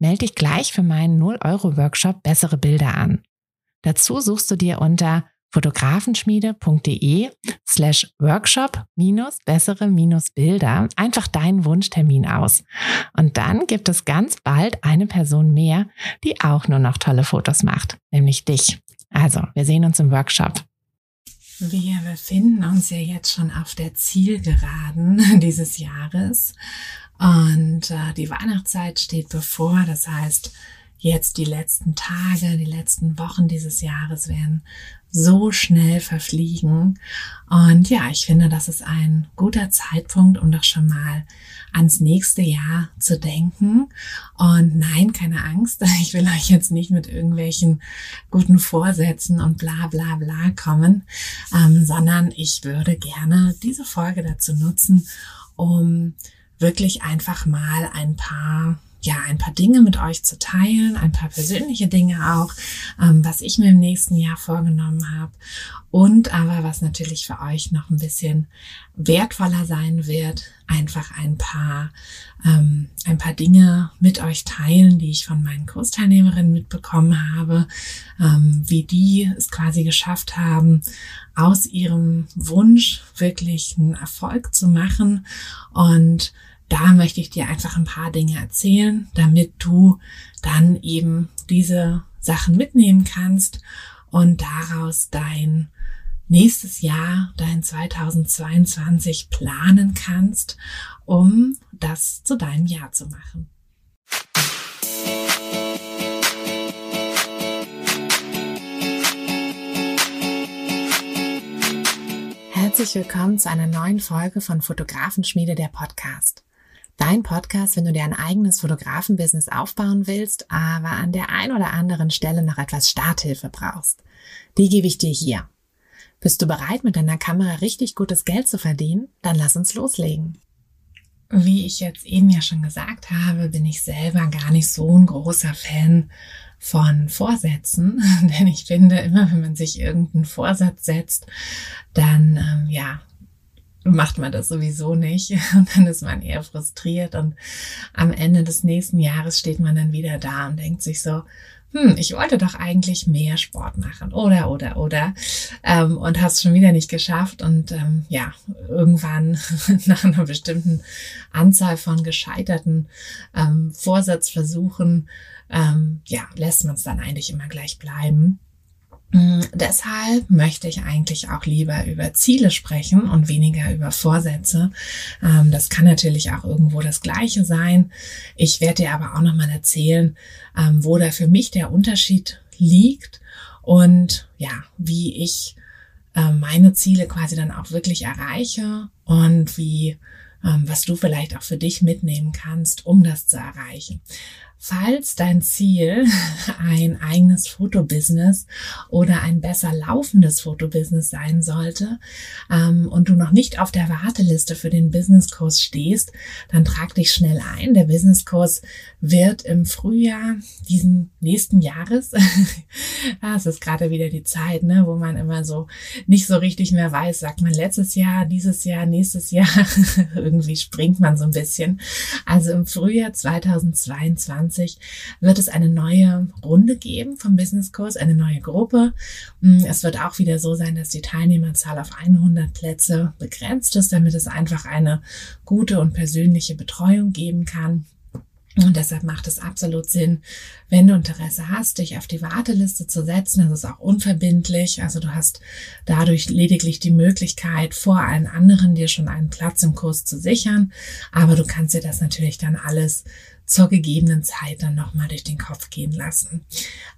Melde dich gleich für meinen 0-Euro-Workshop Bessere Bilder an. Dazu suchst du dir unter fotografenschmiede.de slash workshop minus bessere minus Bilder einfach deinen Wunschtermin aus. Und dann gibt es ganz bald eine Person mehr, die auch nur noch tolle Fotos macht, nämlich dich. Also, wir sehen uns im Workshop. Wir befinden uns ja jetzt schon auf der Zielgeraden dieses Jahres und äh, die Weihnachtszeit steht bevor. Das heißt, jetzt die letzten Tage, die letzten Wochen dieses Jahres werden so schnell verfliegen. Und ja, ich finde, das ist ein guter Zeitpunkt, um doch schon mal ans nächste Jahr zu denken. Und nein, keine Angst, ich will euch jetzt nicht mit irgendwelchen guten Vorsätzen und bla bla bla kommen, ähm, sondern ich würde gerne diese Folge dazu nutzen, um wirklich einfach mal ein paar ja, ein paar Dinge mit euch zu teilen, ein paar persönliche Dinge auch, ähm, was ich mir im nächsten Jahr vorgenommen habe. Und aber was natürlich für euch noch ein bisschen wertvoller sein wird, einfach ein paar, ähm, ein paar Dinge mit euch teilen, die ich von meinen Kursteilnehmerinnen mitbekommen habe, ähm, wie die es quasi geschafft haben, aus ihrem Wunsch wirklich einen Erfolg zu machen und da möchte ich dir einfach ein paar Dinge erzählen, damit du dann eben diese Sachen mitnehmen kannst und daraus dein nächstes Jahr, dein 2022 planen kannst, um das zu deinem Jahr zu machen. Herzlich willkommen zu einer neuen Folge von Fotografenschmiede der Podcast. Dein Podcast, wenn du dir ein eigenes Fotografenbusiness aufbauen willst, aber an der ein oder anderen Stelle noch etwas Starthilfe brauchst. Die gebe ich dir hier. Bist du bereit, mit deiner Kamera richtig gutes Geld zu verdienen? Dann lass uns loslegen. Wie ich jetzt eben ja schon gesagt habe, bin ich selber gar nicht so ein großer Fan von Vorsätzen, denn ich finde, immer wenn man sich irgendeinen Vorsatz setzt, dann ähm, ja macht man das sowieso nicht. Und dann ist man eher frustriert und am Ende des nächsten Jahres steht man dann wieder da und denkt sich so, hm, ich wollte doch eigentlich mehr Sport machen. Oder oder oder. Ähm, und hast schon wieder nicht geschafft. Und ähm, ja irgendwann nach einer bestimmten Anzahl von gescheiterten ähm, Vorsatzversuchen ähm, ja lässt man es dann eigentlich immer gleich bleiben deshalb möchte ich eigentlich auch lieber über Ziele sprechen und weniger über Vorsätze. Ähm, das kann natürlich auch irgendwo das Gleiche sein. Ich werde dir aber auch nochmal erzählen, ähm, wo da für mich der Unterschied liegt und ja, wie ich ähm, meine Ziele quasi dann auch wirklich erreiche und wie was du vielleicht auch für dich mitnehmen kannst, um das zu erreichen. Falls dein Ziel ein eigenes Fotobusiness oder ein besser laufendes Fotobusiness sein sollte ähm, und du noch nicht auf der Warteliste für den Businesskurs stehst, dann trag dich schnell ein. Der Businesskurs wird im Frühjahr diesen nächsten Jahres, es ist gerade wieder die Zeit, ne, wo man immer so nicht so richtig mehr weiß, sagt man letztes Jahr, dieses Jahr, nächstes Jahr, irgendwie springt man so ein bisschen. Also im Frühjahr 2022 2020 wird es eine neue Runde geben vom Business Kurs, eine neue Gruppe. Mm, es wird auch wieder so sein, dass die Teilnehmerzahl auf 100 Plätze begrenzt ist, damit es einfach eine gute und persönliche Betreuung geben kann. Und deshalb macht es absolut Sinn, wenn du Interesse hast, dich auf die Warteliste zu setzen. Das ist auch unverbindlich. Also du hast dadurch lediglich die Möglichkeit, vor allen anderen dir schon einen Platz im Kurs zu sichern. Aber du kannst dir das natürlich dann alles zur gegebenen Zeit dann nochmal durch den Kopf gehen lassen.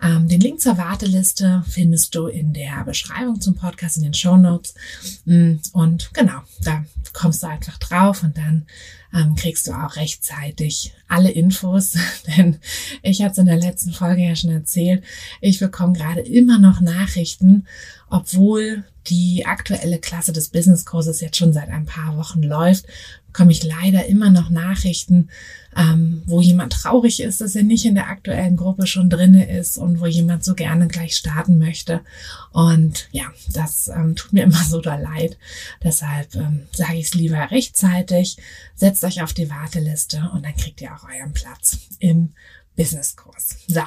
Ähm, den Link zur Warteliste findest du in der Beschreibung zum Podcast in den Show Notes. Mm, und genau, da kommst du einfach drauf und dann ähm, kriegst du auch rechtzeitig alle Infos. Denn ich hatte es in der letzten Folge ja schon erzählt, ich bekomme gerade immer noch Nachrichten, obwohl die aktuelle Klasse des Business-Kurses jetzt schon seit ein paar Wochen läuft, bekomme ich leider immer noch Nachrichten, ähm, wo jemand traurig ist, dass er nicht in der aktuellen Gruppe schon drinne ist und wo jemand so gerne gleich starten möchte. Und ja, das ähm, tut mir immer so da leid. Deshalb ähm, sage ich es lieber rechtzeitig. Setzt euch auf die Warteliste und dann kriegt ihr auch euren Platz im Businesskurs. So.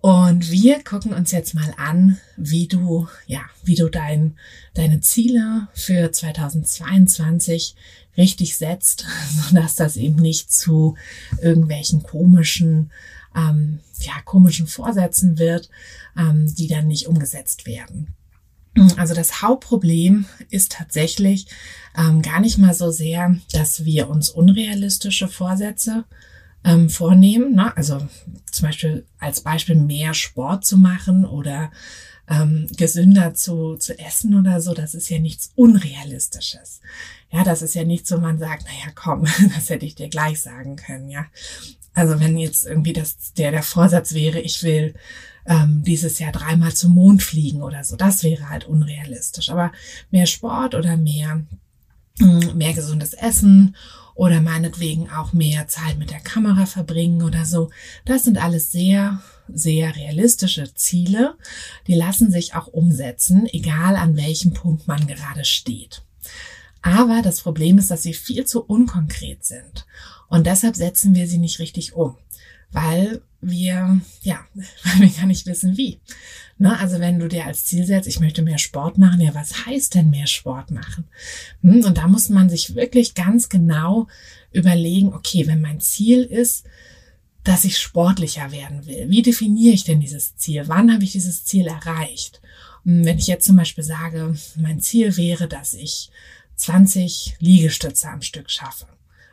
Und wir gucken uns jetzt mal an, wie du, ja, wie du dein, deine Ziele für 2022 richtig setzt, sodass das eben nicht zu irgendwelchen komischen, ähm, ja, komischen Vorsätzen wird, ähm, die dann nicht umgesetzt werden. Also das Hauptproblem ist tatsächlich ähm, gar nicht mal so sehr, dass wir uns unrealistische Vorsätze ähm, vornehmen. Ne? Also zum Beispiel als Beispiel mehr Sport zu machen oder ähm, gesünder zu, zu essen oder so, das ist ja nichts Unrealistisches. Ja, das ist ja nichts, wo man sagt, naja, komm, das hätte ich dir gleich sagen können, ja. Also wenn jetzt irgendwie das, der, der Vorsatz wäre, ich will ähm, dieses Jahr dreimal zum Mond fliegen oder so, das wäre halt unrealistisch. Aber mehr Sport oder mehr, mm, mehr gesundes Essen oder meinetwegen auch mehr Zeit mit der Kamera verbringen oder so. Das sind alles sehr, sehr realistische Ziele. Die lassen sich auch umsetzen, egal an welchem Punkt man gerade steht. Aber das Problem ist, dass sie viel zu unkonkret sind. Und deshalb setzen wir sie nicht richtig um weil wir, ja, weil wir gar nicht wissen, wie. Ne? Also wenn du dir als Ziel setzt, ich möchte mehr Sport machen, ja, was heißt denn mehr Sport machen? Hm, und da muss man sich wirklich ganz genau überlegen, okay, wenn mein Ziel ist, dass ich sportlicher werden will, wie definiere ich denn dieses Ziel? Wann habe ich dieses Ziel erreicht? Hm, wenn ich jetzt zum Beispiel sage, mein Ziel wäre, dass ich 20 Liegestütze am Stück schaffe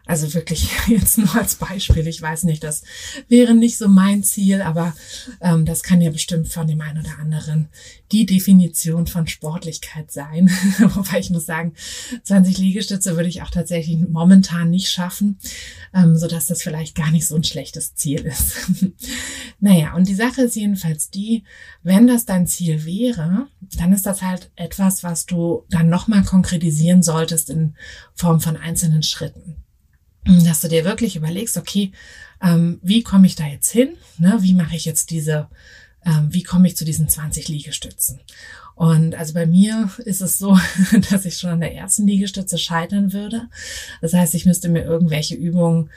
also wirklich jetzt nur als Beispiel. Ich weiß nicht, das wäre nicht so mein Ziel, aber ähm, das kann ja bestimmt von dem einen oder anderen die Definition von Sportlichkeit sein. Wobei ich muss sagen, 20 Liegestütze würde ich auch tatsächlich momentan nicht schaffen, ähm, so dass das vielleicht gar nicht so ein schlechtes Ziel ist. naja, und die Sache ist jedenfalls die, wenn das dein Ziel wäre, dann ist das halt etwas, was du dann nochmal konkretisieren solltest in Form von einzelnen Schritten dass du dir wirklich überlegst, okay, ähm, wie komme ich da jetzt hin? Ne? Wie mache ich jetzt diese, ähm, wie komme ich zu diesen 20 Liegestützen? Und also bei mir ist es so, dass ich schon an der ersten Liegestütze scheitern würde. Das heißt, ich müsste mir irgendwelche Übungen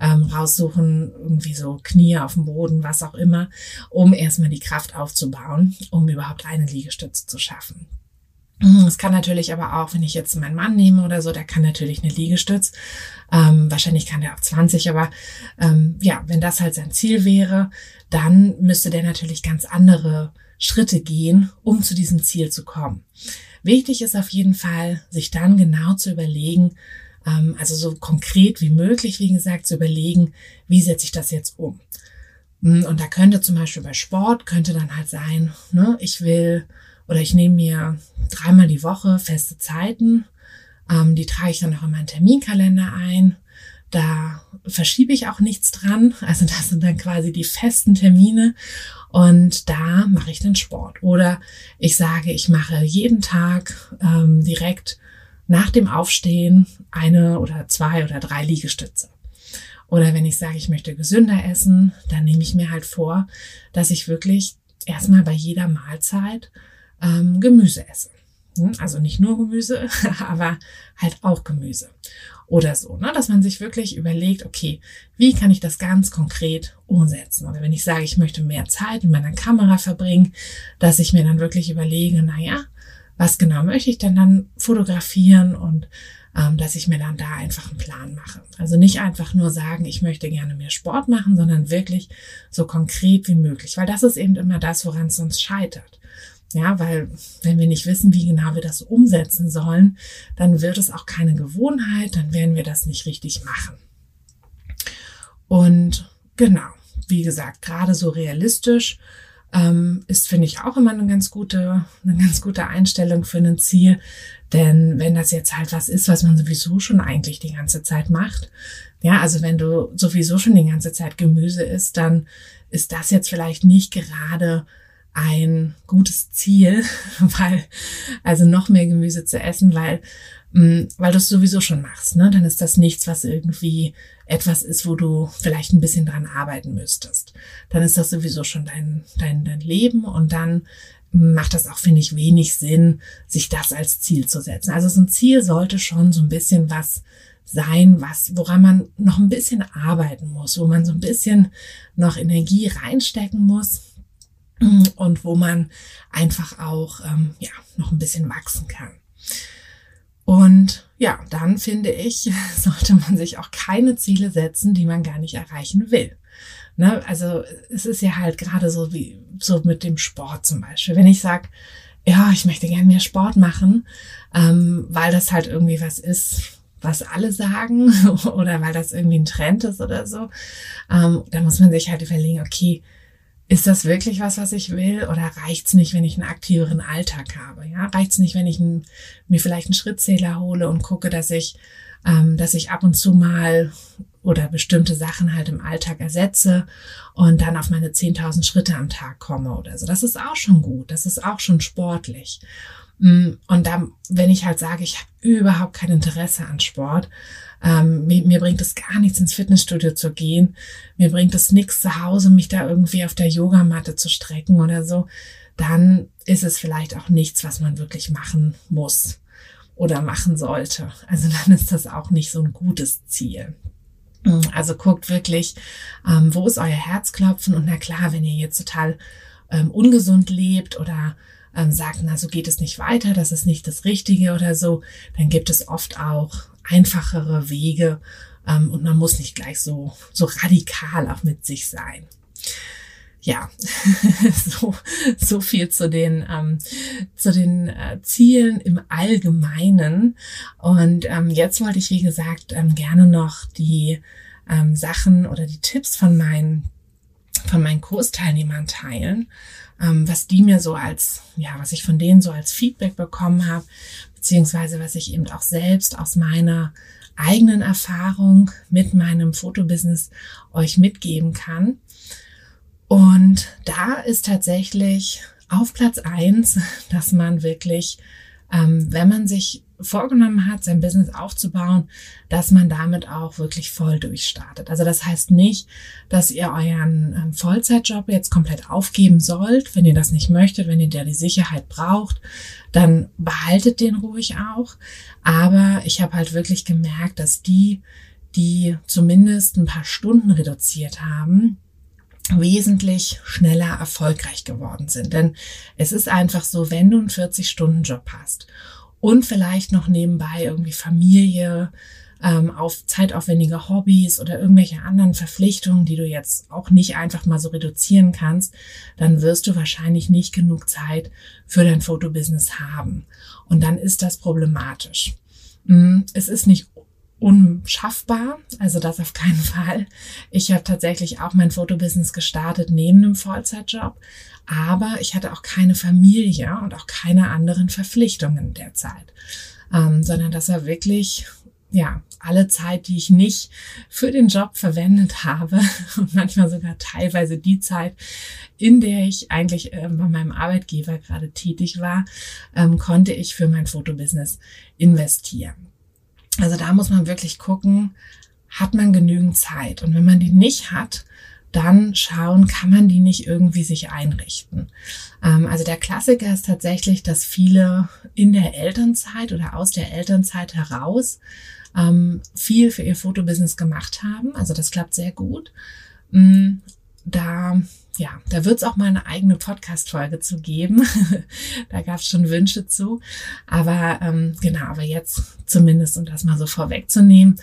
ähm, raussuchen, irgendwie so Knie auf dem Boden, was auch immer, um erstmal die Kraft aufzubauen, um überhaupt eine Liegestütze zu schaffen. Es kann natürlich aber auch, wenn ich jetzt meinen Mann nehme oder so, der kann natürlich eine Liegestütz. Ähm, wahrscheinlich kann der auch 20, aber ähm, ja, wenn das halt sein Ziel wäre, dann müsste der natürlich ganz andere Schritte gehen, um zu diesem Ziel zu kommen. Wichtig ist auf jeden Fall, sich dann genau zu überlegen, ähm, also so konkret wie möglich, wie gesagt, zu überlegen, wie setze ich das jetzt um. Und da könnte zum Beispiel bei Sport, könnte dann halt sein, ne, ich will oder ich nehme mir dreimal die Woche feste Zeiten. Ähm, die trage ich dann auch in meinen Terminkalender ein. Da verschiebe ich auch nichts dran. Also das sind dann quasi die festen Termine. Und da mache ich dann Sport. Oder ich sage, ich mache jeden Tag ähm, direkt nach dem Aufstehen eine oder zwei oder drei Liegestütze. Oder wenn ich sage, ich möchte gesünder essen, dann nehme ich mir halt vor, dass ich wirklich erstmal bei jeder Mahlzeit ähm, Gemüse essen. Hm? Also nicht nur Gemüse, aber halt auch Gemüse. Oder so, ne? dass man sich wirklich überlegt, okay, wie kann ich das ganz konkret umsetzen? Oder wenn ich sage, ich möchte mehr Zeit in meiner Kamera verbringen, dass ich mir dann wirklich überlege, na ja, was genau möchte ich denn dann fotografieren und ähm, dass ich mir dann da einfach einen Plan mache. Also nicht einfach nur sagen, ich möchte gerne mehr Sport machen, sondern wirklich so konkret wie möglich, weil das ist eben immer das, woran es sonst scheitert. Ja, weil wenn wir nicht wissen, wie genau wir das umsetzen sollen, dann wird es auch keine Gewohnheit, dann werden wir das nicht richtig machen. Und genau, wie gesagt, gerade so realistisch ähm, ist, finde ich, auch immer eine ganz gute, eine ganz gute Einstellung für ein Ziel. Denn wenn das jetzt halt was ist, was man sowieso schon eigentlich die ganze Zeit macht, ja, also wenn du sowieso schon die ganze Zeit Gemüse isst, dann ist das jetzt vielleicht nicht gerade ein gutes Ziel, weil, also noch mehr Gemüse zu essen, weil, mm, weil du es sowieso schon machst, ne? Dann ist das nichts, was irgendwie etwas ist, wo du vielleicht ein bisschen dran arbeiten müsstest. Dann ist das sowieso schon dein, dein, dein Leben und dann macht das auch, finde ich, wenig Sinn, sich das als Ziel zu setzen. Also so ein Ziel sollte schon so ein bisschen was sein, was, woran man noch ein bisschen arbeiten muss, wo man so ein bisschen noch Energie reinstecken muss und wo man einfach auch ähm, ja noch ein bisschen wachsen kann. Und ja, dann finde ich, sollte man sich auch keine Ziele setzen, die man gar nicht erreichen will. Ne? Also es ist ja halt gerade so wie so mit dem Sport zum Beispiel. Wenn ich sage, ja, ich möchte gerne mehr Sport machen, ähm, weil das halt irgendwie was ist, was alle sagen oder weil das irgendwie ein Trend ist oder so, ähm, da muss man sich halt überlegen, okay, ist das wirklich was, was ich will oder reicht's nicht, wenn ich einen aktiveren Alltag habe? Ja, reicht's nicht, wenn ich einen, mir vielleicht einen Schrittzähler hole und gucke, dass ich, ähm, dass ich ab und zu mal oder bestimmte Sachen halt im Alltag ersetze und dann auf meine 10.000 Schritte am Tag komme oder so. Das ist auch schon gut. Das ist auch schon sportlich. Mm, und dann, wenn ich halt sage, ich habe überhaupt kein Interesse an Sport, ähm, mir, mir, bringt es gar nichts, ins Fitnessstudio zu gehen, mir bringt es nichts zu Hause, mich da irgendwie auf der Yogamatte zu strecken oder so, dann ist es vielleicht auch nichts, was man wirklich machen muss oder machen sollte. Also dann ist das auch nicht so ein gutes Ziel. Also guckt wirklich, ähm, wo ist euer Herzklopfen und na klar, wenn ihr jetzt total ähm, ungesund lebt oder ähm, sagt, na, so geht es nicht weiter, das ist nicht das Richtige oder so, dann gibt es oft auch einfachere Wege ähm, und man muss nicht gleich so, so radikal auch mit sich sein. Ja, so, so viel zu den, ähm, zu den äh, Zielen im Allgemeinen. Und ähm, jetzt wollte ich, wie gesagt, ähm, gerne noch die ähm, Sachen oder die Tipps von meinen, von meinen Kursteilnehmern teilen ähm, was die mir so als, ja, was ich von denen so als Feedback bekommen habe, beziehungsweise was ich eben auch selbst aus meiner eigenen Erfahrung mit meinem Fotobusiness euch mitgeben kann. Und da ist tatsächlich auf Platz eins, dass man wirklich, ähm, wenn man sich vorgenommen hat, sein Business aufzubauen, dass man damit auch wirklich voll durchstartet. Also das heißt nicht, dass ihr euren ähm, Vollzeitjob jetzt komplett aufgeben sollt. Wenn ihr das nicht möchtet, wenn ihr da die Sicherheit braucht, dann behaltet den ruhig auch. Aber ich habe halt wirklich gemerkt, dass die, die zumindest ein paar Stunden reduziert haben, wesentlich schneller erfolgreich geworden sind. Denn es ist einfach so, wenn du einen 40-Stunden-Job hast und vielleicht noch nebenbei irgendwie Familie, ähm, auf zeitaufwendige Hobbys oder irgendwelche anderen Verpflichtungen, die du jetzt auch nicht einfach mal so reduzieren kannst, dann wirst du wahrscheinlich nicht genug Zeit für dein Fotobusiness haben. Und dann ist das problematisch. Mm, es ist nicht unschaffbar, also das auf keinen Fall. Ich habe tatsächlich auch mein Fotobusiness gestartet neben einem Vollzeitjob, aber ich hatte auch keine Familie und auch keine anderen Verpflichtungen derzeit, ähm, sondern das war wirklich ja, alle Zeit, die ich nicht für den Job verwendet habe und manchmal sogar teilweise die Zeit, in der ich eigentlich äh, bei meinem Arbeitgeber gerade tätig war, ähm, konnte ich für mein Fotobusiness investieren. Also da muss man wirklich gucken, hat man genügend Zeit? Und wenn man die nicht hat, dann schauen, kann man die nicht irgendwie sich einrichten. Ähm, also der Klassiker ist tatsächlich, dass viele in der Elternzeit oder aus der Elternzeit heraus ähm, viel für ihr Fotobusiness gemacht haben. Also das klappt sehr gut. Da ja, da wird es auch mal eine eigene Podcast-Folge zu geben. da gab es schon Wünsche zu. Aber ähm, genau, aber jetzt zumindest, um das mal so vorwegzunehmen,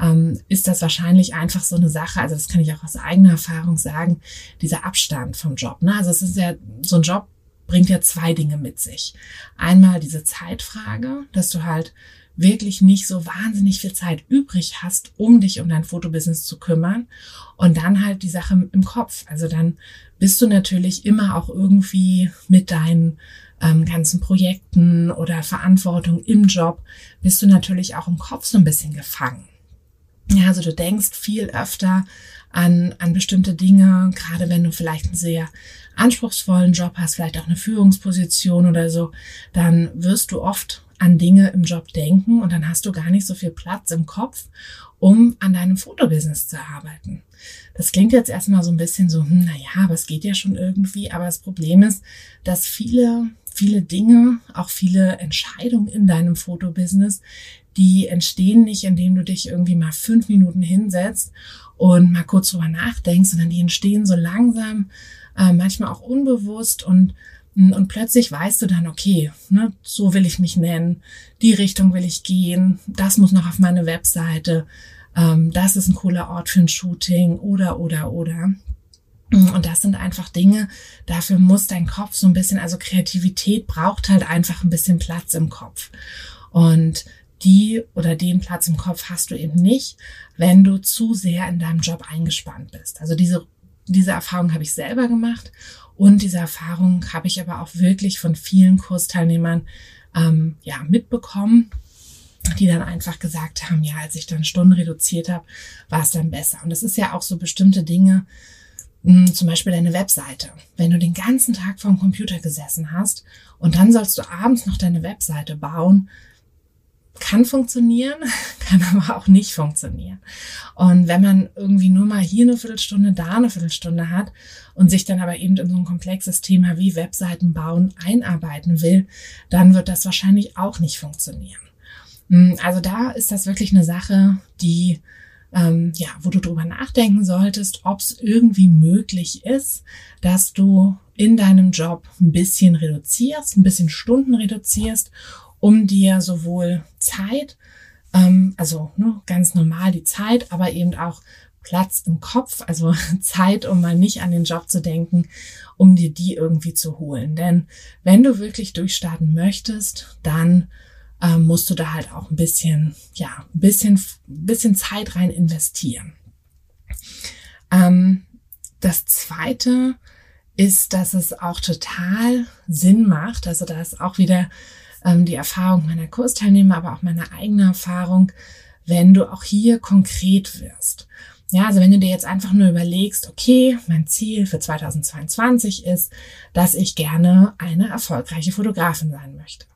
ähm, ist das wahrscheinlich einfach so eine Sache, also das kann ich auch aus eigener Erfahrung sagen, dieser Abstand vom Job. Ne? Also es ist ja, so ein Job bringt ja zwei Dinge mit sich. Einmal diese Zeitfrage, dass du halt wirklich nicht so wahnsinnig viel Zeit übrig hast, um dich um dein Fotobusiness zu kümmern. Und dann halt die Sache im Kopf. Also dann bist du natürlich immer auch irgendwie mit deinen ähm, ganzen Projekten oder Verantwortung im Job, bist du natürlich auch im Kopf so ein bisschen gefangen. Ja, also du denkst viel öfter an, an bestimmte Dinge, gerade wenn du vielleicht einen sehr anspruchsvollen Job hast, vielleicht auch eine Führungsposition oder so, dann wirst du oft an Dinge im Job denken und dann hast du gar nicht so viel Platz im Kopf, um an deinem Fotobusiness zu arbeiten. Das klingt jetzt erstmal so ein bisschen so, hm, naja, aber es geht ja schon irgendwie, aber das Problem ist, dass viele, viele Dinge, auch viele Entscheidungen in deinem Fotobusiness, die entstehen nicht, indem du dich irgendwie mal fünf Minuten hinsetzt und mal kurz drüber nachdenkst, sondern die entstehen so langsam, äh, manchmal auch unbewusst und und plötzlich weißt du dann, okay, ne, so will ich mich nennen, die Richtung will ich gehen, das muss noch auf meine Webseite, ähm, das ist ein cooler Ort für ein Shooting oder, oder, oder. Und das sind einfach Dinge, dafür muss dein Kopf so ein bisschen, also Kreativität braucht halt einfach ein bisschen Platz im Kopf. Und die oder den Platz im Kopf hast du eben nicht, wenn du zu sehr in deinem Job eingespannt bist. Also diese, diese Erfahrung habe ich selber gemacht und diese Erfahrung habe ich aber auch wirklich von vielen Kursteilnehmern ähm, ja, mitbekommen, die dann einfach gesagt haben, ja, als ich dann Stunden reduziert habe, war es dann besser. Und das ist ja auch so bestimmte Dinge, mh, hm, zum Beispiel deine Webseite. Wenn du den ganzen Tag vor dem Computer gesessen hast und dann sollst du abends noch deine Webseite bauen, kann funktionieren, kann aber auch nicht funktionieren. Und wenn man irgendwie nur mal hier eine Viertelstunde, da eine Viertelstunde hat und sich dann aber eben in so ein komplexes Thema wie Webseiten bauen einarbeiten will, dann wird das wahrscheinlich auch nicht funktionieren. Hm, also da ist das wirklich eine Sache, die ähm, ja, wo du drüber nachdenken solltest, ob es irgendwie möglich ist, dass du in deinem Job ein bisschen reduzierst, ein bisschen Stunden reduzierst um dir sowohl Zeit, ähm, also ne, ganz normal die Zeit, aber eben auch Platz im Kopf, also Zeit, um mal nicht an den Job zu denken, um dir die irgendwie zu holen. Denn wenn du wirklich durchstarten möchtest, dann ähm, musst du da halt auch ein bisschen, ja, ein bisschen, bisschen Zeit rein investieren. Ähm, das zweite ist, dass es auch total Sinn macht. Also da ist auch wieder die Erfahrung meiner Kursteilnehmer, aber auch meine eigene Erfahrung, wenn du auch hier konkret wirst. Ja, also wenn du dir jetzt einfach nur überlegst, okay, mein Ziel für 2022 ist, dass ich gerne eine erfolgreiche Fotografin sein möchte.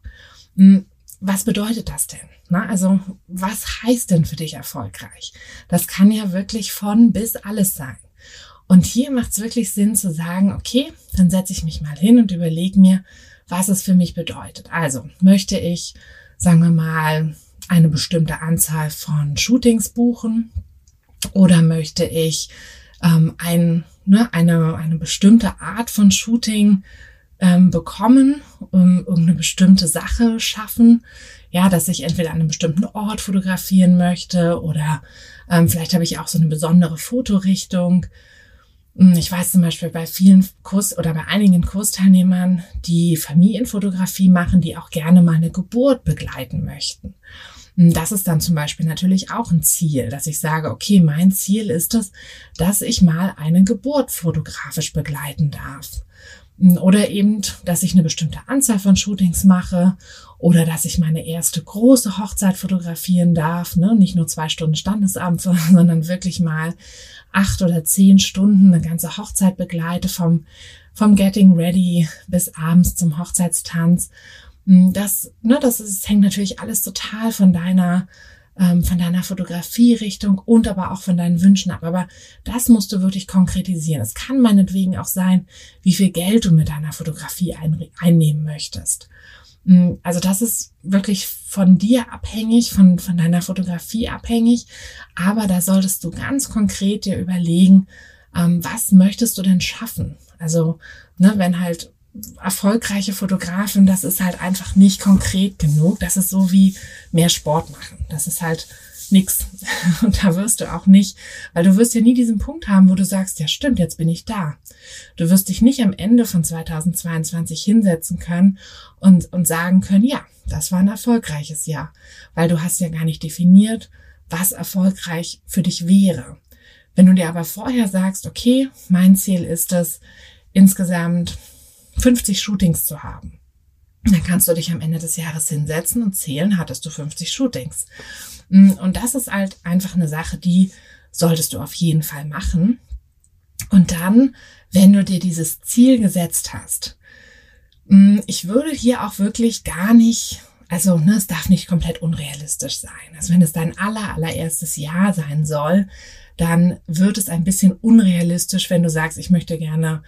Hm, was bedeutet das denn? Na, also was heißt denn für dich erfolgreich? Das kann ja wirklich von bis alles sein. Und hier macht es wirklich Sinn zu sagen, okay, dann setze ich mich mal hin und überlege mir, was es für mich bedeutet. Also möchte ich, sagen wir mal, eine bestimmte Anzahl von Shootings buchen oder möchte ich ähm, ein, ne, eine, eine bestimmte Art von Shooting ähm, bekommen, um irgendeine bestimmte Sache schaffen. Ja, dass ich entweder an einem bestimmten Ort fotografieren möchte oder ähm, vielleicht habe ich auch so eine besondere Fotorichtung. Hm, ich weiß zum Beispiel bei vielen Kurs oder bei einigen Kursteilnehmern, die Familienfotografie machen, die auch gerne mal eine Geburt begleiten möchten. Hm, das ist dann zum Beispiel natürlich auch ein Ziel, dass ich sage, okay, mein Ziel ist es, dass ich mal eine Geburt fotografisch begleiten darf. Oder eben, dass ich eine bestimmte Anzahl von Shootings mache oder dass ich meine erste große Hochzeit fotografieren darf, ne? nicht nur zwei Stunden Standesamt, sondern wirklich mal acht oder zehn Stunden eine ganze Hochzeit begleite vom, vom Getting Ready bis abends zum Hochzeitstanz. Das, ne, das, ist, das hängt natürlich alles total von deiner ähm, von deiner Fotografierichtung und aber auch von deinen Wünschen ab. Aber das musst du wirklich konkretisieren. Es kann meinetwegen auch sein, wie viel Geld du mit deiner Fotografie ein, einnehmen möchtest. Mm, also das ist wirklich von dir abhängig, von, von deiner Fotografie abhängig. Aber da solltest du ganz konkret dir überlegen, ähm, was möchtest du denn schaffen? Also, ne, wenn halt erfolgreiche Fotografin, das ist halt einfach nicht konkret genug. Das ist so wie mehr Sport machen. Das ist halt nix. Und da wirst du auch nicht, weil du wirst ja nie diesen Punkt haben, wo du sagst, ja stimmt, jetzt bin ich da. Du wirst dich nicht am Ende von 2022 hinsetzen können und, und sagen können, ja, das war ein erfolgreiches Jahr, weil du hast ja gar nicht definiert, was erfolgreich für dich wäre. Wenn du dir aber vorher sagst, okay, mein Ziel ist es, insgesamt 50 Shootings zu haben, dann kannst du dich am Ende des Jahres hinsetzen und zählen, hattest du 50 Shootings. Mm, und das ist halt einfach eine Sache, die solltest du auf jeden Fall machen. Und dann, wenn du dir dieses Ziel gesetzt hast, mm, ich würde hier auch wirklich gar nicht, also ne, es darf nicht komplett unrealistisch sein. Also wenn es dein aller, allererstes Jahr sein soll, dann wird es ein bisschen unrealistisch, wenn du sagst, ich möchte gerne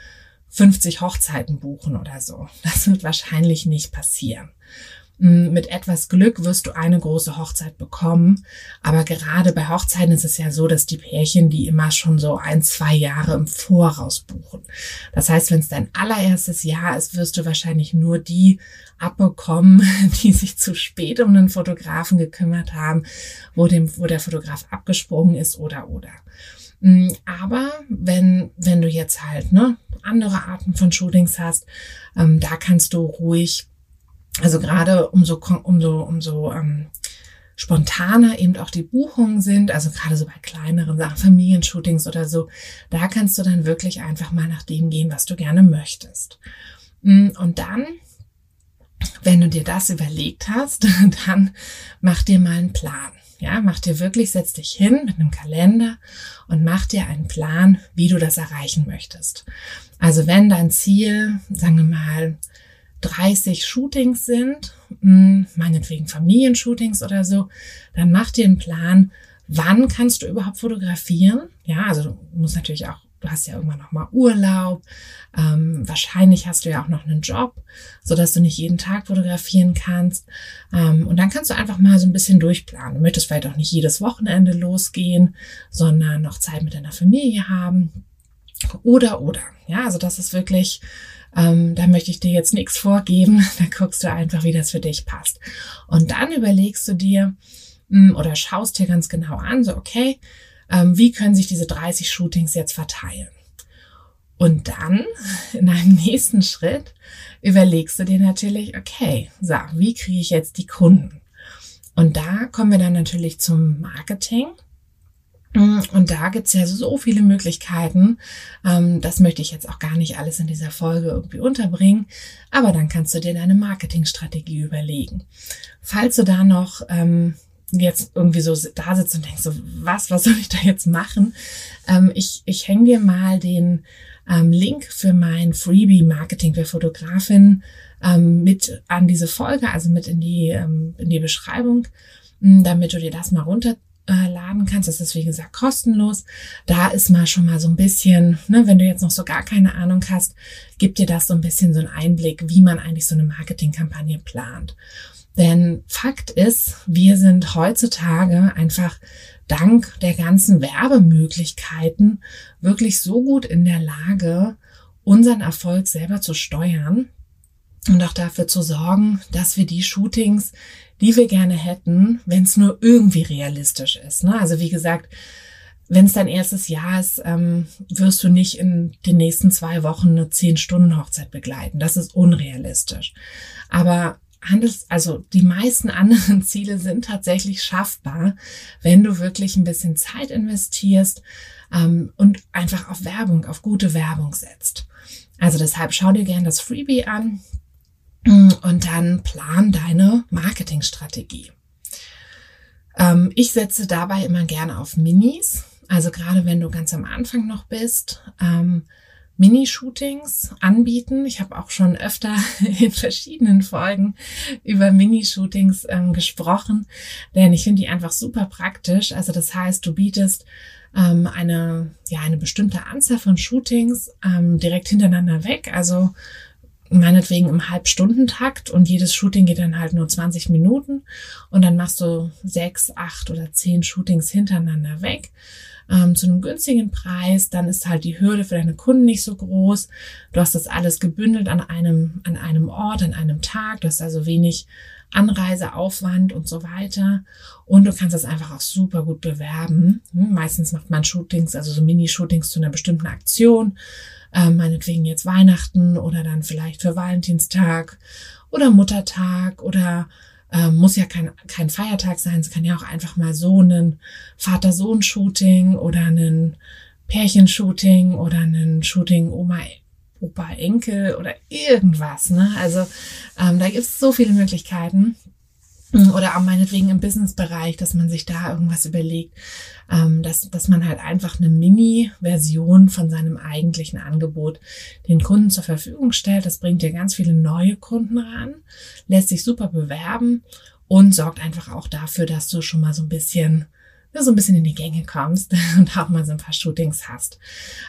50 Hochzeiten buchen oder so. Das wird wahrscheinlich nicht passieren. Mm, mit etwas Glück wirst du eine große Hochzeit bekommen. Aber gerade bei Hochzeiten ist es ja so, dass die Pärchen die immer schon so ein, zwei Jahre im Voraus buchen. Das heißt, wenn es dein allererstes Jahr ist, wirst du wahrscheinlich nur die abbekommen, die sich zu spät um einen Fotografen gekümmert haben, wo dem, wo der Fotograf abgesprungen ist oder, oder. Mm, aber wenn, wenn du jetzt halt ne, andere Arten von Shootings hast, ähm, da kannst du ruhig, also gerade umso, umso, umso ähm, spontaner eben auch die Buchungen sind, also gerade so bei kleineren Sachen, Familienshootings oder so, da kannst du dann wirklich einfach mal nach dem gehen, was du gerne möchtest. Mm, und dann, wenn du dir das überlegt hast, dann mach dir mal einen Plan. Ja, mach dir wirklich, setz dich hin mit einem Kalender und mach dir einen Plan, wie du das erreichen möchtest. Also wenn dein Ziel, sagen wir mal, 30 Shootings sind, hm, meinetwegen Familienshootings oder so, dann mach dir einen Plan, wann kannst du überhaupt fotografieren. Ja, also du musst natürlich auch du hast ja irgendwann noch mal Urlaub, ähm, wahrscheinlich hast du ja auch noch einen Job, so dass du nicht jeden Tag fotografieren kannst. Ähm, und dann kannst du einfach mal so ein bisschen durchplanen. Du möchtest vielleicht auch nicht jedes Wochenende losgehen, sondern noch Zeit mit deiner Familie haben. Oder, oder. Ja, also das ist wirklich, ähm, da möchte ich dir jetzt nichts vorgeben. Da guckst du einfach, wie das für dich passt. Und dann überlegst du dir mh, hm, oder schaust dir ganz genau an, so, okay, wie können sich diese 30 Shootings jetzt verteilen? Und dann, in einem nächsten Schritt, überlegst du dir natürlich, okay, so, wie kriege ich jetzt die Kunden? Und da kommen wir dann natürlich zum Marketing. Und da gibt's ja so viele Möglichkeiten. Ähm, das möchte ich jetzt auch gar nicht alles in dieser Folge irgendwie unterbringen. Aber dann kannst du dir deine Marketingstrategie überlegen. Falls du da noch ähm, jetzt irgendwie so da sitzt und denkst so, was, was soll ich da jetzt machen? Ähm, ich ich hänge dir mal den ähm, Link für mein Freebie Marketing für Fotografin ähm, mit an diese Folge, also mit in die, ähm, in die Beschreibung, hm, damit du dir das mal runterladen kannst. Das ist wie gesagt kostenlos. Da ist mal schon mal so ein bisschen, ne, wenn du jetzt noch so gar keine Ahnung hast, gibt dir das so ein bisschen so einen Einblick, wie man eigentlich so eine Marketingkampagne plant. Denn Fakt ist, wir sind heutzutage einfach dank der ganzen Werbemöglichkeiten wirklich so gut in der Lage, unseren Erfolg selber zu steuern und auch dafür zu sorgen, dass wir die Shootings, die wir gerne hätten, wenn es nur irgendwie realistisch ist. Ne? Also wie gesagt, wenn es dein erstes Jahr ist, ähm, wirst du nicht in den nächsten zwei Wochen eine zehn Stunden Hochzeit begleiten. Das ist unrealistisch. Aber handels, also die meisten anderen Ziele sind tatsächlich schaffbar, wenn du wirklich ein bisschen Zeit investierst ähm, und einfach auf Werbung, auf gute Werbung setzt. Also deshalb schau dir gerne das Freebie an mm, und dann plan deine Marketingstrategie. Ähm, ich setze dabei immer gerne auf Minis. Also gerade wenn du ganz am Anfang noch bist, ähm, Minishootings anbieten. Ich habe auch schon öfter in verschiedenen Folgen über Minishootings ähm, gesprochen, denn ich finde die einfach super praktisch. Also das heißt, du bietest ähm, eine, ja, eine bestimmte Anzahl von Shootings ähm, direkt hintereinander weg. Also meinetwegen im Halbstundentakt und jedes Shooting geht dann halt nur 20 Minuten und dann machst du sechs, acht oder zehn Shootings hintereinander weg ähm, zu einem günstigen Preis, dann ist halt die Hürde für deine Kunden nicht so groß. Du hast das alles gebündelt an einem, an einem Ort, an einem Tag. Du hast also wenig Anreiseaufwand und so weiter. Und du kannst das einfach auch super gut bewerben. Hm, meistens macht man Shootings, also so Mini-Shootings zu einer bestimmten Aktion. Äh, meinetwegen jetzt Weihnachten oder dann vielleicht für Valentinstag oder Muttertag oder äh, muss ja kein, kein Feiertag sein. Es kann ja auch einfach mal so ein Vater-Sohn-Shooting oder ein Pärchenshooting oder ein Shooting Oma Opa, Enkel oder irgendwas. Ne? Also ähm, da gibt es so viele Möglichkeiten. Oder auch meinetwegen im Businessbereich, dass man sich da irgendwas überlegt, ähm, dass, dass man halt einfach eine Mini-Version von seinem eigentlichen Angebot den Kunden zur Verfügung stellt. Das bringt dir ganz viele neue Kunden ran, lässt sich super bewerben und sorgt einfach auch dafür, dass du schon mal so ein bisschen so ein bisschen in die Gänge kommst und auch mal so ein paar Shootings hast.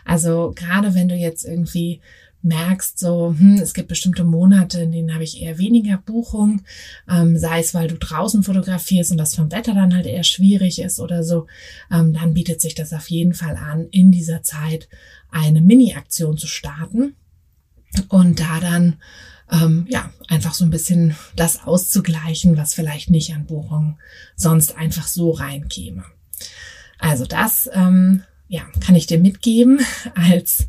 Also gerade wenn du jetzt irgendwie merkst, so, hm, es gibt bestimmte Monate, in denen habe ich eher weniger Buchung, ähm, sei es, weil du draußen fotografierst und das vom Wetter dann halt eher schwierig ist oder so, ähm, dann bietet sich das auf jeden Fall an, in dieser Zeit eine Mini-Aktion zu starten und da dann ähm, ja einfach so ein bisschen das auszugleichen, was vielleicht nicht an Buchungen sonst einfach so reinkäme. Also das ähm, ja, kann ich dir mitgeben als,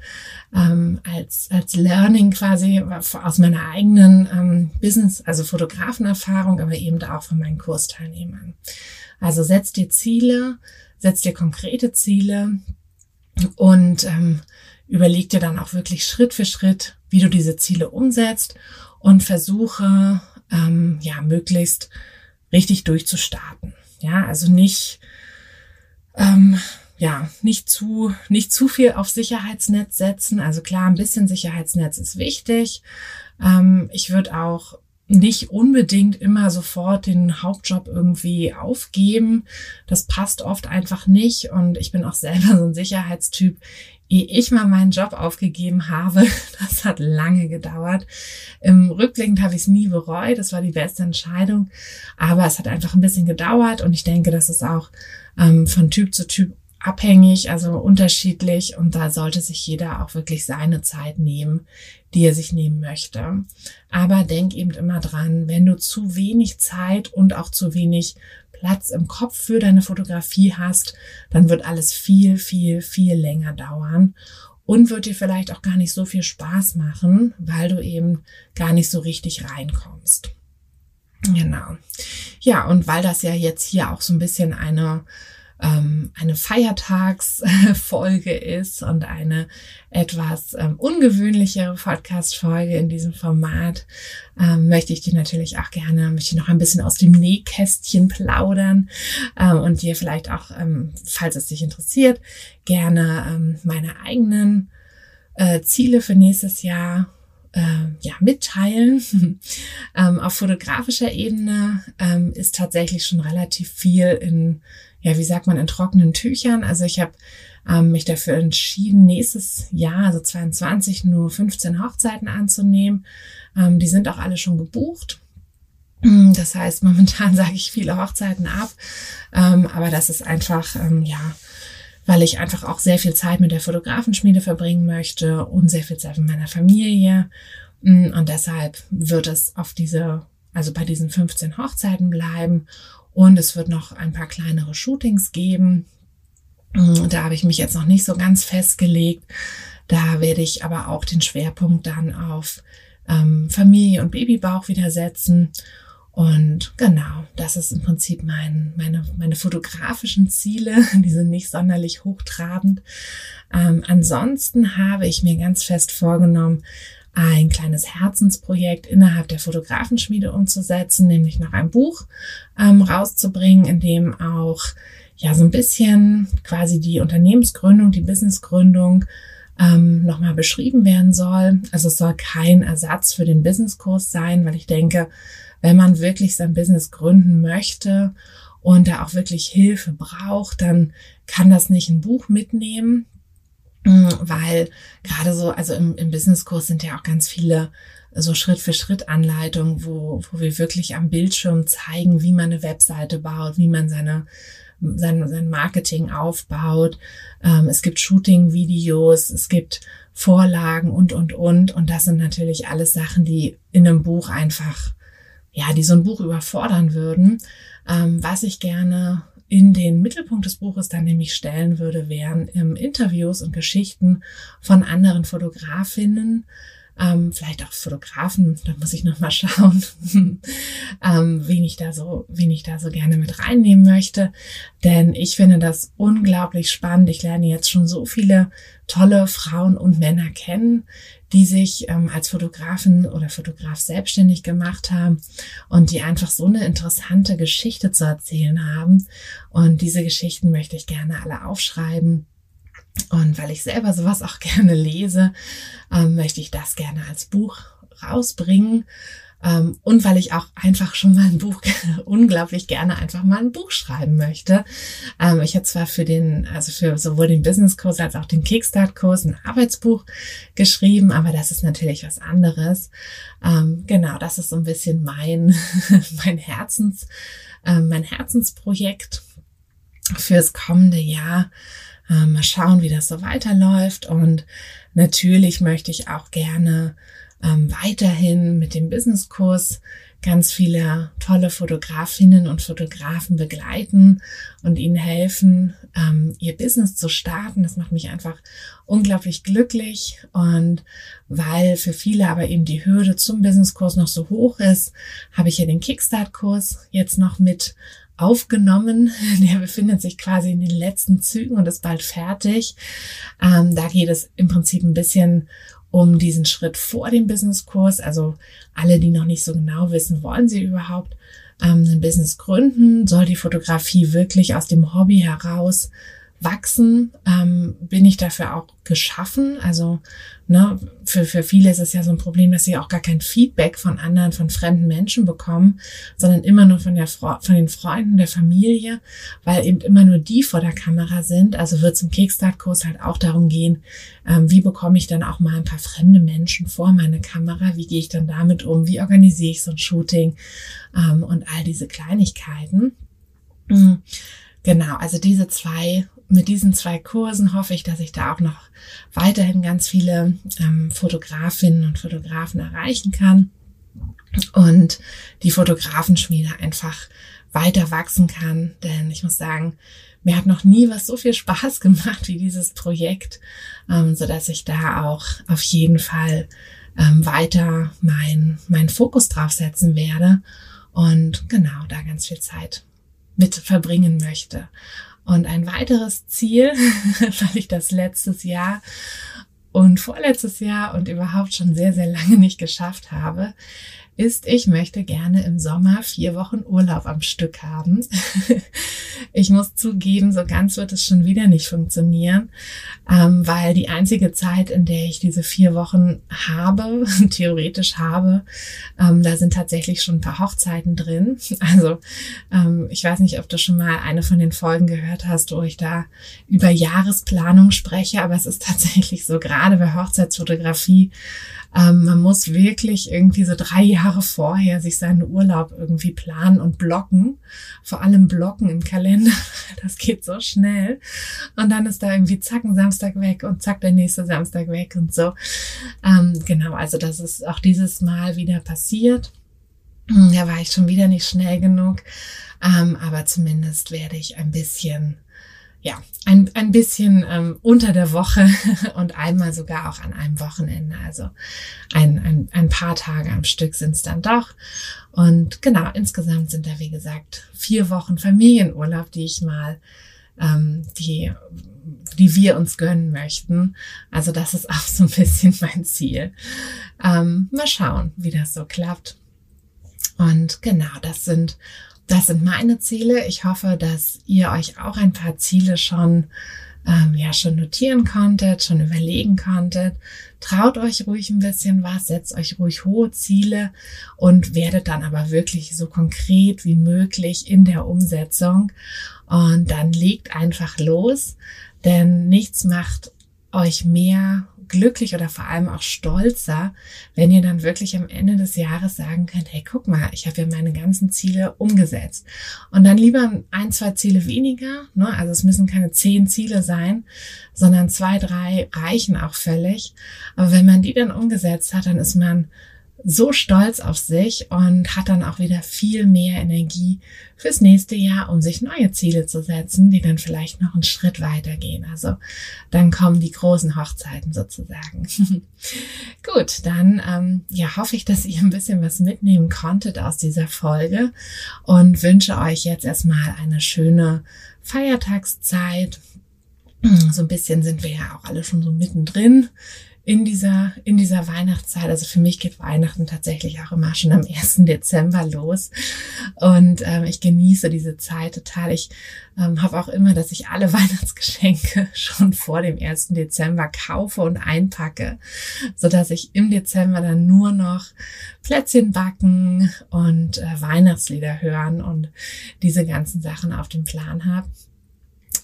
ähm, als, als Learning quasi aus meiner eigenen ähm, Business, also Fotografenerfahrung, aber eben auch von meinen Kursteilnehmern. Also setz dir Ziele, setz dir konkrete Ziele und ähm, überleg dir dann auch wirklich Schritt für Schritt, wie du diese Ziele umsetzt und versuche, ähm, ja, möglichst richtig durchzustarten. Ja, also nicht, ähm, ja, nicht zu, nicht zu viel auf Sicherheitsnetz setzen. Also klar, ein bisschen Sicherheitsnetz ist wichtig. Ähm, ich würde auch nicht unbedingt immer sofort den Hauptjob irgendwie aufgeben. Das passt oft einfach nicht. Und ich bin auch selber so ein Sicherheitstyp. Ehe ich mal meinen Job aufgegeben habe, das hat lange gedauert. Im Rückblickend habe ich es nie bereut. Das war die beste Entscheidung. Aber es hat einfach ein bisschen gedauert. Und ich denke, dass es auch ähm, von Typ zu Typ abhängig, also unterschiedlich und da sollte sich jeder auch wirklich seine Zeit nehmen, die er sich nehmen möchte. Aber denk eben immer dran, wenn du zu wenig Zeit und auch zu wenig Platz im Kopf für deine Fotografie hast, dann wird alles viel, viel, viel länger dauern und wird dir vielleicht auch gar nicht so viel Spaß machen, weil du eben gar nicht so richtig reinkommst. Genau. Ja, und weil das ja jetzt hier auch so ein bisschen eine ähm, eine Feiertagsfolge ist und eine etwas ähm, ungewöhnlichere Podcast-Folge in diesem Format, ähm, möchte ich dir natürlich auch gerne, möchte noch ein bisschen aus dem Nähkästchen plaudern ähm, und dir vielleicht auch, ähm, falls es dich interessiert, gerne ähm, meine eigenen äh, Ziele für nächstes Jahr äh, ja, mitteilen. ähm, auf fotografischer Ebene ähm, ist tatsächlich schon relativ viel in ja, wie sagt man, in trockenen Tüchern. Also ich habe ähm, mich dafür entschieden, nächstes Jahr, also 22, nur 15 Hochzeiten anzunehmen. Ähm, die sind auch alle schon gebucht. Mm, das heißt, momentan sage ich viele Hochzeiten ab, ähm, aber das ist einfach, ähm, ja, weil ich einfach auch sehr viel Zeit mit der Fotografenschmiede verbringen möchte und sehr viel Zeit mit meiner Familie. Mm, und deshalb wird es auf diese, also bei diesen 15 Hochzeiten bleiben. Und es wird noch ein paar kleinere Shootings geben. Mm, da habe ich mich jetzt noch nicht so ganz festgelegt. Da werde ich aber auch den Schwerpunkt dann auf ähm, Familie und Babybauch wieder setzen. Und genau, das ist im Prinzip mein, meine, meine fotografischen Ziele. Die sind nicht sonderlich hochtrabend. Ähm, ansonsten habe ich mir ganz fest vorgenommen, ein kleines Herzensprojekt innerhalb der Fotografenschmiede umzusetzen, nämlich noch ein Buch ähm, rauszubringen, in dem auch ja so ein bisschen quasi die Unternehmensgründung, die Businessgründung ähm, nochmal beschrieben werden soll. Also es soll kein Ersatz für den Businesskurs sein, weil ich denke, wenn man wirklich sein Business gründen möchte und da auch wirklich Hilfe braucht, dann kann das nicht ein Buch mitnehmen, Mm, weil gerade so, also im, im Businesskurs sind ja auch ganz viele so Schritt für Schritt Anleitungen, wo, wo wir wirklich am Bildschirm zeigen, wie man eine Webseite baut, wie man seine sein, sein Marketing aufbaut. Ähm, es gibt Shooting-Videos, es gibt Vorlagen und, und, und. Und das sind natürlich alles Sachen, die in einem Buch einfach ja, die so ein Buch überfordern würden. Ähm, was ich gerne in den Mittelpunkt des Buches dann nämlich stellen würde, wären ähm, Interviews und Geschichten von anderen Fotografinnen, ähm, vielleicht auch Fotografen, da muss ich noch mal schauen, ähm, wen ich da so, wen ich da so gerne mit reinnehmen möchte, denn ich finde das unglaublich spannend. Ich lerne jetzt schon so viele tolle Frauen und Männer kennen, die sich ähm, als Fotografen oder Fotograf selbstständig gemacht haben und die einfach so eine interessante Geschichte zu erzählen haben. Und diese Geschichten möchte ich gerne alle aufschreiben und weil ich selber sowas auch gerne lese, ähm, möchte ich das gerne als Buch rausbringen. Ähm, und weil ich auch einfach schon mal ein Buch, unglaublich gerne einfach mal ein Buch schreiben möchte. Ähm, ich habe zwar für den, also für sowohl den Business-Kurs als auch den Kickstart-Kurs ein Arbeitsbuch geschrieben, aber das ist natürlich was anderes. Ähm, genau, das ist so ein bisschen mein, mein Herzens, äh, mein Herzensprojekt fürs kommende Jahr. Mal schauen, wie das so weiterläuft. Und natürlich möchte ich auch gerne ähm, weiterhin mit dem Businesskurs ganz viele tolle Fotografinnen und Fotografen begleiten und ihnen helfen, ähm, ihr Business zu starten. Das macht mich einfach unglaublich glücklich und weil für viele aber eben die Hürde zum Businesskurs noch so hoch ist, habe ich ja den Kickstart-Kurs jetzt noch mit aufgenommen. Der befindet sich quasi in den letzten Zügen und ist bald fertig. Ähm, da geht es im Prinzip ein bisschen um diesen Schritt vor dem Businesskurs. Also alle, die noch nicht so genau wissen, wollen sie überhaupt ähm, ein Business gründen? Soll die Fotografie wirklich aus dem Hobby heraus wachsen? Ähm, bin ich dafür auch geschaffen? Also ne, für, für viele ist es ja so ein Problem, dass sie auch gar kein Feedback von anderen, von fremden Menschen bekommen, sondern immer nur von, der, von den Freunden, der Familie, weil eben immer nur die vor der Kamera sind. Also wird es im Kickstart-Kurs halt auch darum gehen, ähm, wie bekomme ich dann auch mal ein paar fremde Menschen vor meine Kamera? Wie gehe ich dann damit um? Wie organisiere ich so ein Shooting? Ähm, und all diese Kleinigkeiten. Mhm. Genau, also diese zwei mit diesen zwei Kursen hoffe ich, dass ich da auch noch weiterhin ganz viele ähm, Fotografinnen und Fotografen erreichen kann und die Fotografenschmiede einfach weiter wachsen kann. Denn ich muss sagen, mir hat noch nie was so viel Spaß gemacht wie dieses Projekt, ähm, so dass ich da auch auf jeden Fall ähm, weiter mein, mein Fokus drauf setzen werde und genau da ganz viel Zeit mit verbringen möchte. Und ein weiteres Ziel, weil ich das letztes Jahr und vorletztes Jahr und überhaupt schon sehr, sehr lange nicht geschafft habe, ist, ich möchte gerne im Sommer vier Wochen Urlaub am Stück haben. ich muss zugeben, so ganz wird es schon wieder nicht funktionieren, ähm, weil die einzige Zeit, in der ich diese vier Wochen habe, theoretisch habe, ähm, da sind tatsächlich schon ein paar Hochzeiten drin. Also ähm, ich weiß nicht, ob du schon mal eine von den Folgen gehört hast, wo ich da über Jahresplanung spreche, aber es ist tatsächlich so, gerade bei Hochzeitsfotografie, ähm, man muss wirklich irgendwie so drei Jahre vorher sich seinen Urlaub irgendwie planen und blocken. Vor allem blocken im Kalender. Das geht so schnell. Und dann ist da irgendwie zack ein Samstag weg und zack der nächste Samstag weg und so. Ähm, genau, also das ist auch dieses Mal wieder passiert. Da war ich schon wieder nicht schnell genug. Ähm, aber zumindest werde ich ein bisschen ja, ein, ein bisschen ähm, unter der Woche und einmal sogar auch an einem Wochenende. Also ein, ein, ein paar Tage am Stück sind es dann doch. Und genau, insgesamt sind da, wie gesagt, vier Wochen Familienurlaub, die ich mal, ähm, die, die wir uns gönnen möchten. Also das ist auch so ein bisschen mein Ziel. Ähm, mal schauen, wie das so klappt. Und genau, das sind das sind meine Ziele. Ich hoffe, dass ihr euch auch ein paar Ziele schon ähm, ja schon notieren konntet, schon überlegen konntet. Traut euch ruhig ein bisschen was, setzt euch ruhig hohe Ziele und werdet dann aber wirklich so konkret wie möglich in der Umsetzung. Und dann legt einfach los, denn nichts macht euch mehr glücklich oder vor allem auch stolzer, wenn ihr dann wirklich am Ende des Jahres sagen könnt, hey, guck mal, ich habe ja meine ganzen Ziele umgesetzt. Und dann lieber ein, zwei Ziele weniger, ne? also es müssen keine zehn Ziele sein, sondern zwei, drei reichen auch völlig. Aber wenn man die dann umgesetzt hat, dann ist man so stolz auf sich und hat dann auch wieder viel mehr Energie fürs nächste Jahr, um sich neue Ziele zu setzen, die dann vielleicht noch einen Schritt weiter gehen. Also dann kommen die großen Hochzeiten sozusagen. Gut, dann ähm, ja hoffe ich, dass ihr ein bisschen was mitnehmen konntet aus dieser Folge und wünsche euch jetzt erstmal eine schöne Feiertagszeit. So ein bisschen sind wir ja auch alle schon so mittendrin in dieser, in dieser Weihnachtszeit. Also für mich geht Weihnachten tatsächlich auch immer schon am 1. Dezember los. Und ähm, ich genieße diese Zeit total. Ich ähm, habe auch immer, dass ich alle Weihnachtsgeschenke schon vor dem 1. Dezember kaufe und einpacke, so dass ich im Dezember dann nur noch Plätzchen backen und äh, Weihnachtslieder hören und diese ganzen Sachen auf dem Plan habe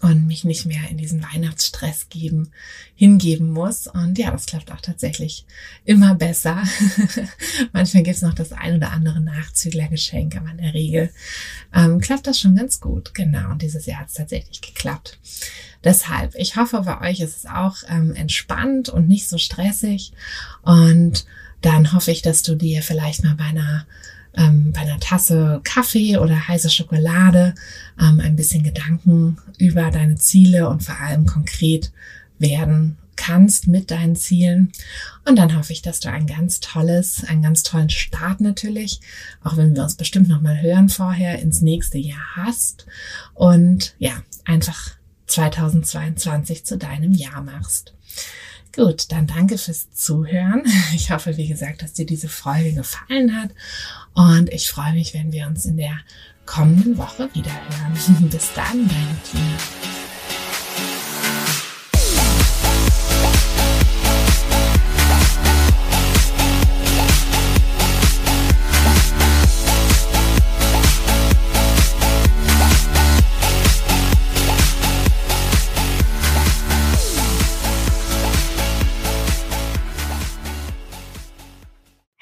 und mich nicht mehr in diesen Weihnachtsstress geben, hingeben muss. Und ja, das klappt auch tatsächlich immer besser. Manchmal gibt's noch das ein oder andere Nachzüglergeschenk, aber in der Regel ähm, klappt das schon ganz gut. Genau, und dieses Jahr hat's tatsächlich geklappt. Deshalb, ich hoffe, bei euch ist es auch ähm, entspannt und nicht so stressig. Und dann hoffe ich, dass du dir vielleicht mal bei einer ähm, bei einer Tasse Kaffee oder heiße Schokolade ähm, ein bisschen Gedanken über deine Ziele und vor allem konkret werden kannst mit deinen Zielen. Und dann hoffe ich, dass du ein ganz tolles, einen ganz tollen Start natürlich, auch wenn wir uns bestimmt nochmal hören vorher, ins nächste Jahr hast. Und ja, einfach 2022 zu deinem Jahr machst. Gut, dann danke fürs Zuhören. Ich hoffe, wie gesagt, dass dir diese Folge gefallen hat und ich freue mich, wenn wir uns in der kommenden Woche wieder hören. Bis dann, deine Tina.